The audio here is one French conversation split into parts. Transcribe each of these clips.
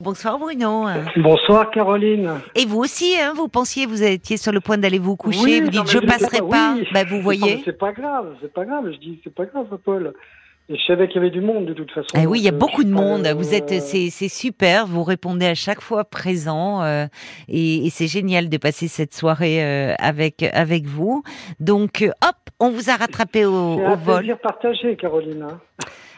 Bonsoir Bruno. Bonsoir Caroline. Et vous aussi, hein, vous pensiez, vous étiez sur le point d'aller vous coucher, vous dites je passerai pas, bah, vous voyez. C'est pas grave, c'est pas grave, je dis c'est pas grave Paul. Et je savais qu'il y avait du monde de toute façon. Eh oui, il y a beaucoup de monde. Vous êtes, c'est super. Vous répondez à chaque fois présent, euh, et, et c'est génial de passer cette soirée euh, avec avec vous. Donc, euh, hop, on vous a rattrapé au, au un vol. plaisir partagé, Caroline.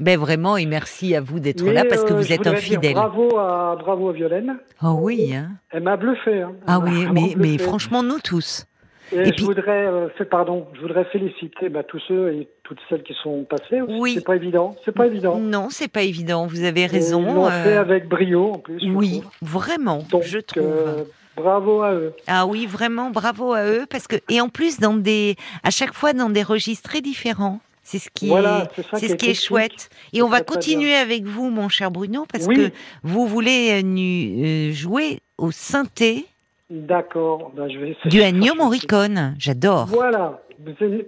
Ben vraiment, et merci à vous d'être là parce que euh, vous êtes un fidèle. Bravo à bravo à Violaine. Oh oui. Hein. Elle m'a bluffé. Hein. Ah oui, mais franchement nous tous. Et, et je puis- voudrais, euh, pardon, je voudrais féliciter bah, tous ceux et toutes celles qui sont passés. aussi. Oui. C'est pas évident. C'est pas évident. Non, c'est pas évident. Vous avez raison. L'ont euh, fait avec brio en plus. Oui, vraiment, Donc, je trouve. euh, bravo à eux. Ah oui, vraiment, bravo à eux parce que et en plus dans des à chaque fois dans des registres très différents. C'est ce qui Voilà, est, c'est ce qui chouette. Et on va continuer avec vous, mon cher Bruno, parce Oui. que vous voulez euh, euh, jouer au synthé D'accord. Ben, je vais essayer. du Ennio Morricone. J'adore. Voilà.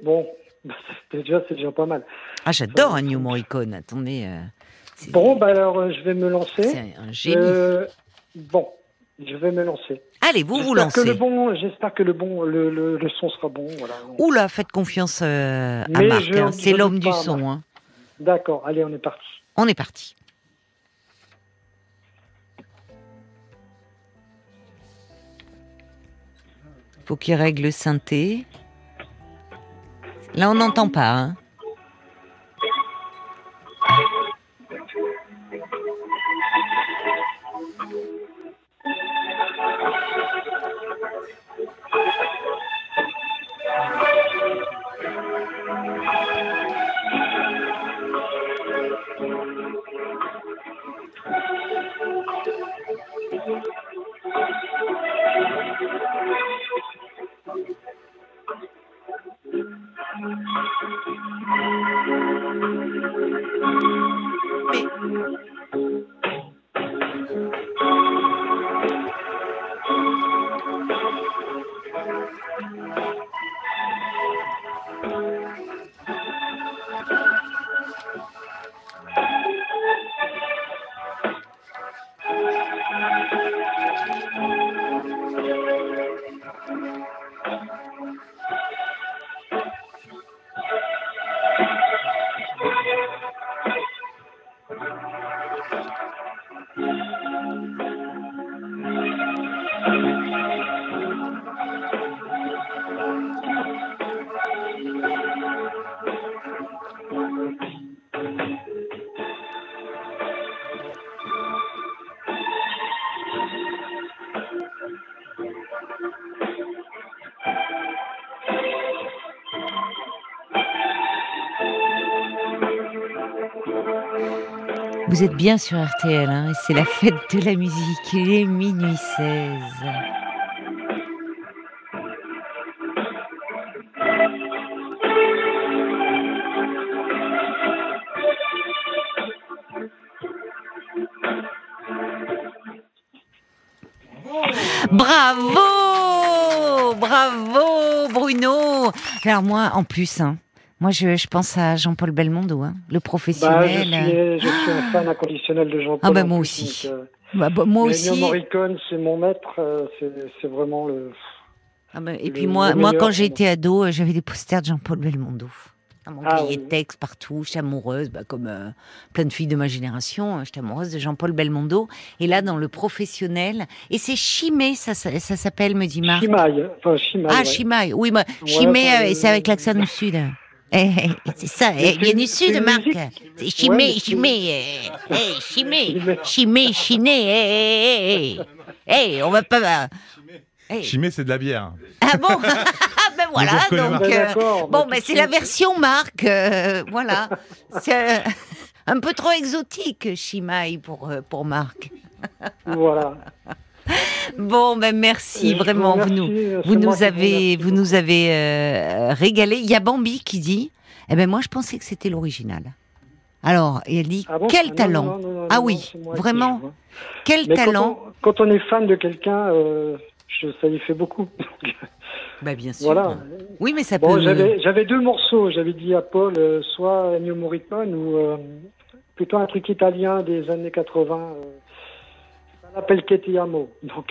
Bon, c'est déjà, c'est déjà pas mal. Ah, j'adore Ennio Morricone. Attendez. euh, Bon, bah alors, euh, je vais me lancer. c'est un génie. Euh, bon, je vais me lancer. Allez, vous vous J'espère que le lancez. bon, j'espère que le bon, le, le, le son sera bon. Voilà. Oula, faites confiance euh, à Mais Marc. hein. C'est l'homme du son. Hein. D'accord. Allez, on est parti. On est parti. Faut qu'il règle le synthé. Là, on n'entend pas. hein. Thank you. Vous êtes bien sur RTL, hein, et c'est la fête de la musique. Il est minuit 16. Bravo Bravo Bruno Alors moi, en plus, hein, moi je, je pense à Jean-Paul Belmondo, hein, le Bah, je, professionnel. suis, je suis un fan inconditionnel de Jean-Paul. Ah bah, moi aussi. donc, euh, Bah, bah, moi aussi. Morricone, c'est mon maître. euh, c'est vraiment le. Ah bah, et le- puis moi, le moi quand été ado, euh, j'avais des posters de Jean-Paul Belmondo. Dans mon Ah cahier oui. de texte partout, j'étais amoureuse, bah, comme euh, plein de filles de ma génération, euh, j'étais amoureuse de Jean-Paul Belmondo. Et là, dans le professionnel, et c'est Chimay, ça, ça, ça s'appelle, me dit Marc. Chimaï. Enfin, Chimaï. Ah, ouais. Chimay, oui, Ouais, Chimay, euh, c'est avec euh, l'accent du Sud. Eh, eh, c'est ça, Mais eh, il vient c'est- du Sud, Marc. mais eh, Chimay, Chimay. Chimay, Chiné, eh, on va pas... Chimay, c'est de la bière. Ah bon Ah ben voilà, donc... Ben, euh, bon, bah, ben tout c'est la version Marc, euh, voilà. C'est euh, un peu trop exotique, Chimay, pour, euh, pour Marc. Voilà. Bon, ben merci, je vraiment, vous, nous, euh, vous avez, remercie vous nous avez euh, régalé. Il y a Bambi qui dit, eh ben moi je pensais que c'était l'original. Alors, et elle dit, Ah bon? quel non, talent non, non, non, Ah non, oui, qui vraiment. Quel Mais quand talent on, quand on est fan de quelqu'un, euh, je- ça y fait beaucoup. Bah bien sûr. voilà. Oui, mais ça Bon, peut... j'avais j'avais deux morceaux. J'avais dit à Paul, euh, soit Ennio Morricone ou euh, plutôt un truc italien des années 80. Ketiamo. Donc,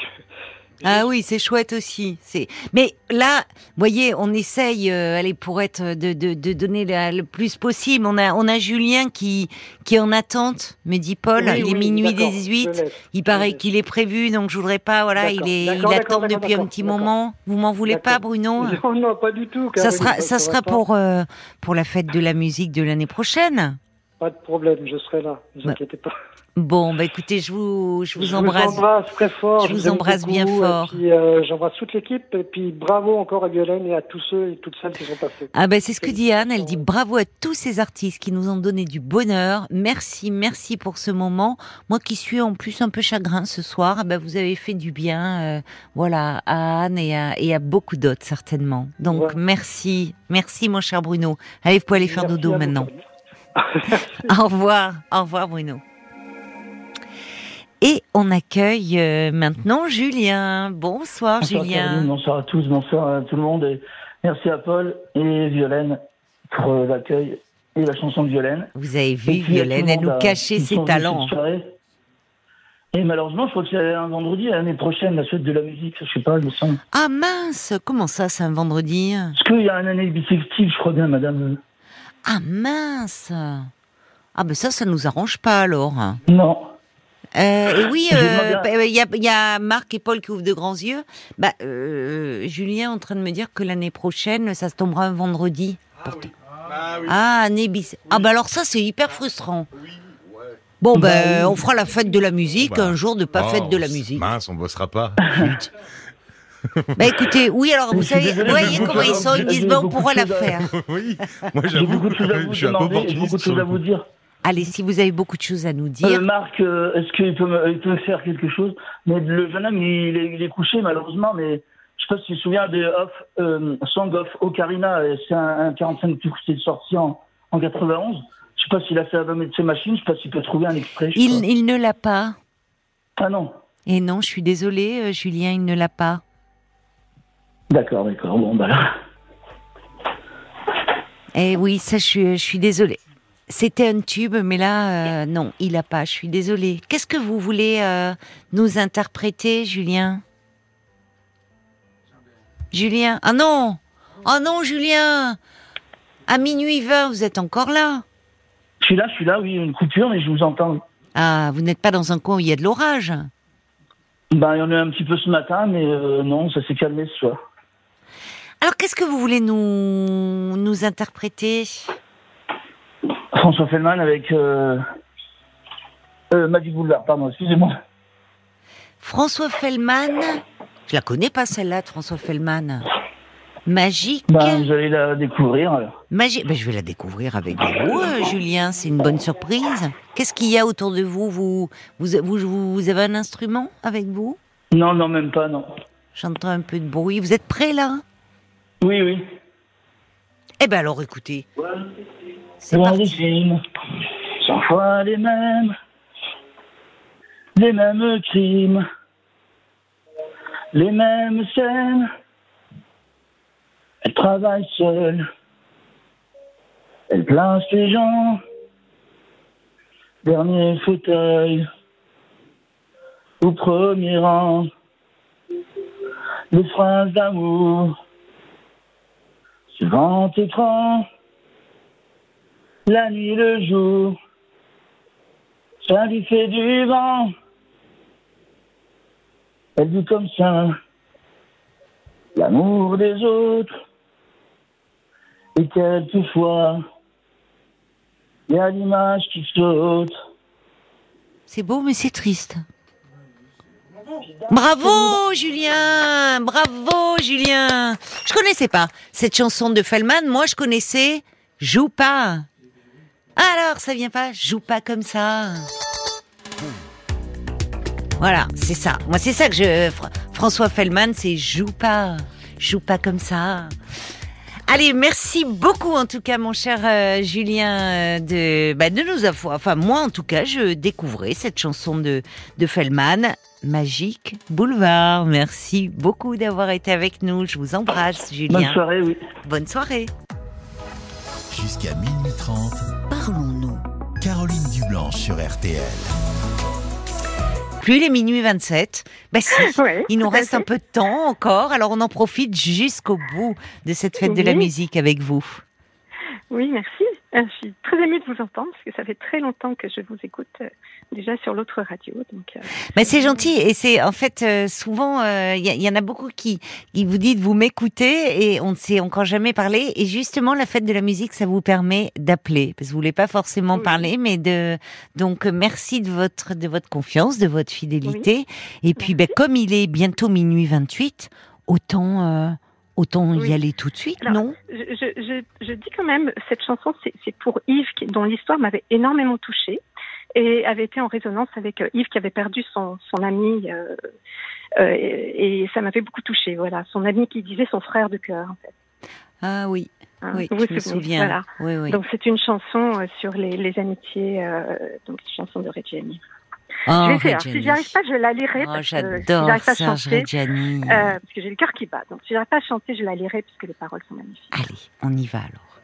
Ah oui, c'est chouette aussi. C'est. Mais là, voyez, on essaye, euh, allez, pour être de, de, de donner la- le plus possible. On a on a Julien qui qui est en attente, me dit Paul. Oui, il est minuit d'accord, 18. je laisse, Il paraît qu'il est prévu, donc je voudrais pas. Voilà, il est il attend depuis un petit moment. Vous m'en voulez pas. Bruno? Non, non, pas du tout. Ça sera ça sera pour euh, pour la fête de la musique de l'année prochaine. Pas de problème, je serai là. Ne vous Bah, inquiétez pas. Bon, bah écoutez, je vous je vous Je embrasse. vous embrasse très fort. Je vous embrasse bien fort. Euh, j'embrasse toute l'équipe. Et puis, bravo encore à Violaine et à tous ceux et toutes celles qui sont passés. Ah ben c'est ce que dit Anne, elle dit bravo à tous ces artistes qui nous ont donné du bonheur. Merci, merci pour ce moment. Moi qui suis en plus un peu chagrin ce soir, ah ben vous avez fait du bien, euh, voilà, à Anne et à, et à beaucoup d'autres certainement. Donc Ouais. merci, merci mon cher Bruno. Allez, vous pouvez aller faire Merci dodo maintenant. Au revoir, au revoir Bruno. Et on accueille euh, maintenant Julien. Bonsoir, Bonsoir Julien. Caroline, bonsoir à tous, bonsoir à tout le monde. Et merci à Paul et Violaine pour euh, l'accueil et la chanson de Violaine. Vous avez vu Violaine, le elle nous cachait ses talents. Et malheureusement, je crois que c'est un vendredi l'année prochaine, la fête de la musique. Je sais pas, il me semble. Ah mince, comment ça, c'est un vendredi? Est-ce qu'il y a un année bissextile, je crois bien, madame Ah mince Ah ben ça, ça nous arrange pas alors. Non. Euh, et oui, euh, bien. bah, il y, a, il y a Marc et Paul qui ouvrent de grands yeux. Bah, euh, Julien est en train de me dire que l'année prochaine, ça se tombera un vendredi. Ah oui. Ah, année bis. Ah bah alors ça, c'est hyper frustrant. Bon Bah ben, oui. on fera la fête de la musique Bah, un jour de pas Oh, fête de la musique. Mince, on bossera pas. Bah écoutez, oui alors vous savez, vous voyez comment ils sont, ils disent bon, on pourra la faire. oui, moi J'ai j'avoue, beaucoup de choses à vous je suis un peu demander, j'ai beaucoup de choses à vous dire. Allez, si vous avez beaucoup de choses à nous dire. Euh, Marc, euh, est-ce qu'il peut, me, il peut me faire quelque chose Mais le jeune homme, il est, il est couché malheureusement, mais je sais pas si tu te souviens de Off, euh, Song of Ocarina, euh, c'est un, un 45 tours qui est sorti en, en 91. Je sais pas s'il a fait album de ses machines, je sais pas s'il peut trouver un extrait. il, ne l'a pas. Ah non, Et non, je suis désolée, Julien, il ne l'a pas. d'accord, d'accord, bon bah là. Eh oui, ça, je suis, je suis désolée. C'était un tube, mais là, euh, non, il l'a pas. Je suis désolée. Qu'est-ce que vous voulez euh, nous interpréter, Julien? Julien Ah non Ah non, Julien À minuit 20, vous êtes encore là? Je suis là, je suis là, oui, une coupure, mais je vous entends. Ah, vous n'êtes pas dans un coin où il y a de l'orage? Bah, il y en a un petit peu ce matin, mais euh, non, ça s'est calmé ce soir. Alors, qu'est-ce que vous voulez nous, nous interpréter? François Fellman avec euh, euh, Magic Boulevard, pardon, excusez-moi. François Fellman Je la connais pas celle-là de François Fellman. Magique Bah, vous allez la découvrir alors. Magique. Ben, je vais la découvrir avec vous, euh, Julien. C'est une bonne surprise. Qu'est-ce qu'il y a autour de vous? Vous, vous, vous, vous avez un instrument avec vous? Non, non, même pas, non. J'entends un peu de bruit. Vous êtes prêts là? Oui, oui. Eh ben alors, écoutez. C'est films, cent fois les mêmes, les mêmes crimes, les mêmes scènes. Elle travaille seule, elle place les gens, dernier fauteuil, au premier rang, les phrases d'amour, grand écran la nuit, le jour, ça lui fait du vent. Elle dit comme ça, l'amour des autres, et quelquefois, il y a l'image qui saute. C'est beau, mais c'est triste. Bravo, Julien Bravo, Julien Je connaissais pas cette chanson de Fellman. Moi, je connaissais Joue pas. Alors, ça vient pas? Joue pas comme ça. Voilà, c'est ça. Moi, c'est ça que je. Fr- François Fellman, c'est Joue pas. Joue pas comme ça. Allez, merci beaucoup en tout cas, mon cher euh, Julien, euh, de, bah, de nous avoir. Enfin, moi en tout cas, je découvrais cette chanson de, de Fellman, Magique Boulevard. Merci beaucoup d'avoir été avec nous. Je vous embrasse, Bonne Julien. soirée, oui. Bonne soirée. Jusqu'à minuit 30, Sur RTL. plus, les minuit 27. Bah si, Ouais, il nous reste un peu de temps encore, alors on en profite jusqu'au bout de cette fête de la musique avec vous. Oui, merci. Euh, Je suis très émue de vous entendre parce que ça fait très longtemps que je vous écoute euh, déjà sur l'autre radio. Donc, euh, Mais c'est gentil et c'est en fait euh, souvent il y, en a beaucoup qui, qui vous dites vous m'écoutez et on ne s'est encore jamais parlé et justement la fête de la musique ça vous permet d'appeler parce que vous voulez pas forcément Oui. parler mais de donc merci de votre de votre confiance de votre fidélité et puis ben, comme il est bientôt minuit 28 autant autant y aller tout de suite Alors, non? je, je, je, je dis quand même, cette chanson, c'est pour Yves, dont l'histoire m'avait énormément touchée et avait été en résonance avec euh, Yves qui avait perdu son, son ami. euh, euh, et, et ça m'avait beaucoup touchée. Voilà, son ami qui disait son frère de cœur. En fait, ah oui hein. oui Vous vous je me souviens Voilà. oui oui Donc c'est une chanson sur les, les amitiés, euh, donc une chanson de Reggiani. Oh, je vais. Alors, si j'y arrive pas, je la lirai. Oh, parce que si j'adore j'arrive pas à Serge chanter, Reggiani euh, parce que j'ai le cœur qui bat. Donc si j'arrive pas à chanter, je la lirai puisque les paroles sont magnifiques. allez on y va alors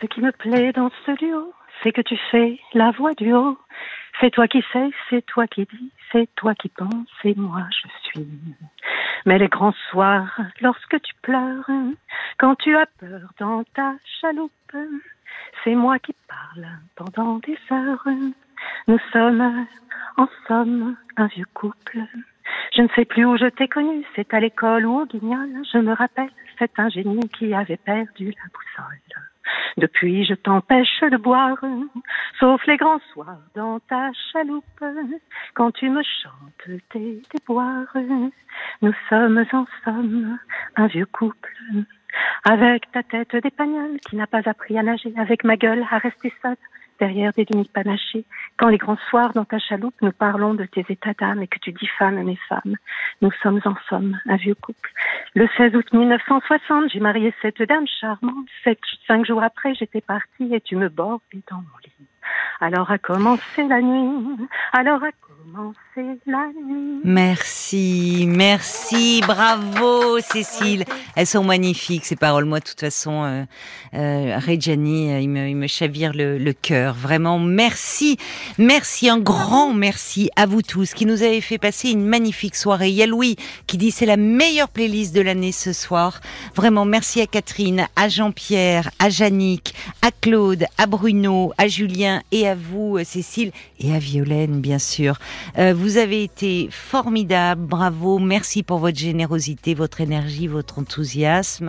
Ce qui me plaît dans ce duo, c'est que tu fais la voix du haut. C'est toi qui sais, c'est toi qui dis, c'est toi qui penses, et moi je suis. Mais les grands soirs, lorsque tu pleures, quand tu as peur dans ta chaloupe, c'est moi qui parle pendant des heures. Nous sommes, en somme, un vieux couple. Je ne sais plus où je t'ai connu, c'est à l'école ou au guignol. Je me rappelle cet ingénu qui avait perdu la boussole. Depuis, je t'empêche de boire, sauf les grands soirs dans ta chaloupe, quand tu me chantes tes déboires. Nous sommes en somme un vieux couple, avec ta tête d'épagnol qui n'a pas appris à nager, avec ma gueule à rester seule derrière des demi-panachés. Quand les grands soirs dans ta chaloupe, nous parlons de tes états d'âme et que tu diffames mes femmes. Nous sommes en somme un vieux couple. Le 16 août 1960, j'ai marié cette dame charmante. Cinq jours après, j'étais partie et tu me bordais dans mon lit. Alors a commencé la nuit, alors a commencé la nuit. Merci, merci, bravo Cécile. Elles sont magnifiques ces paroles. Moi, de toute façon, euh, euh, Reggiani, euh, il me, il me chavire le, le cœur. Vraiment, merci, merci, un grand merci à vous tous qui nous avez fait passer une magnifique soirée. Il y a Louis qui dit c'est la meilleure playlist de l'année ce soir. Vraiment, merci à Catherine, à Jean-Pierre, à Jannick, à Claude, à Bruno, à Julien et à vous, euh, Cécile, et à Violaine, bien sûr. Euh, vous avez été formidable, bravo, merci pour votre générosité, votre énergie, votre enthousiasme.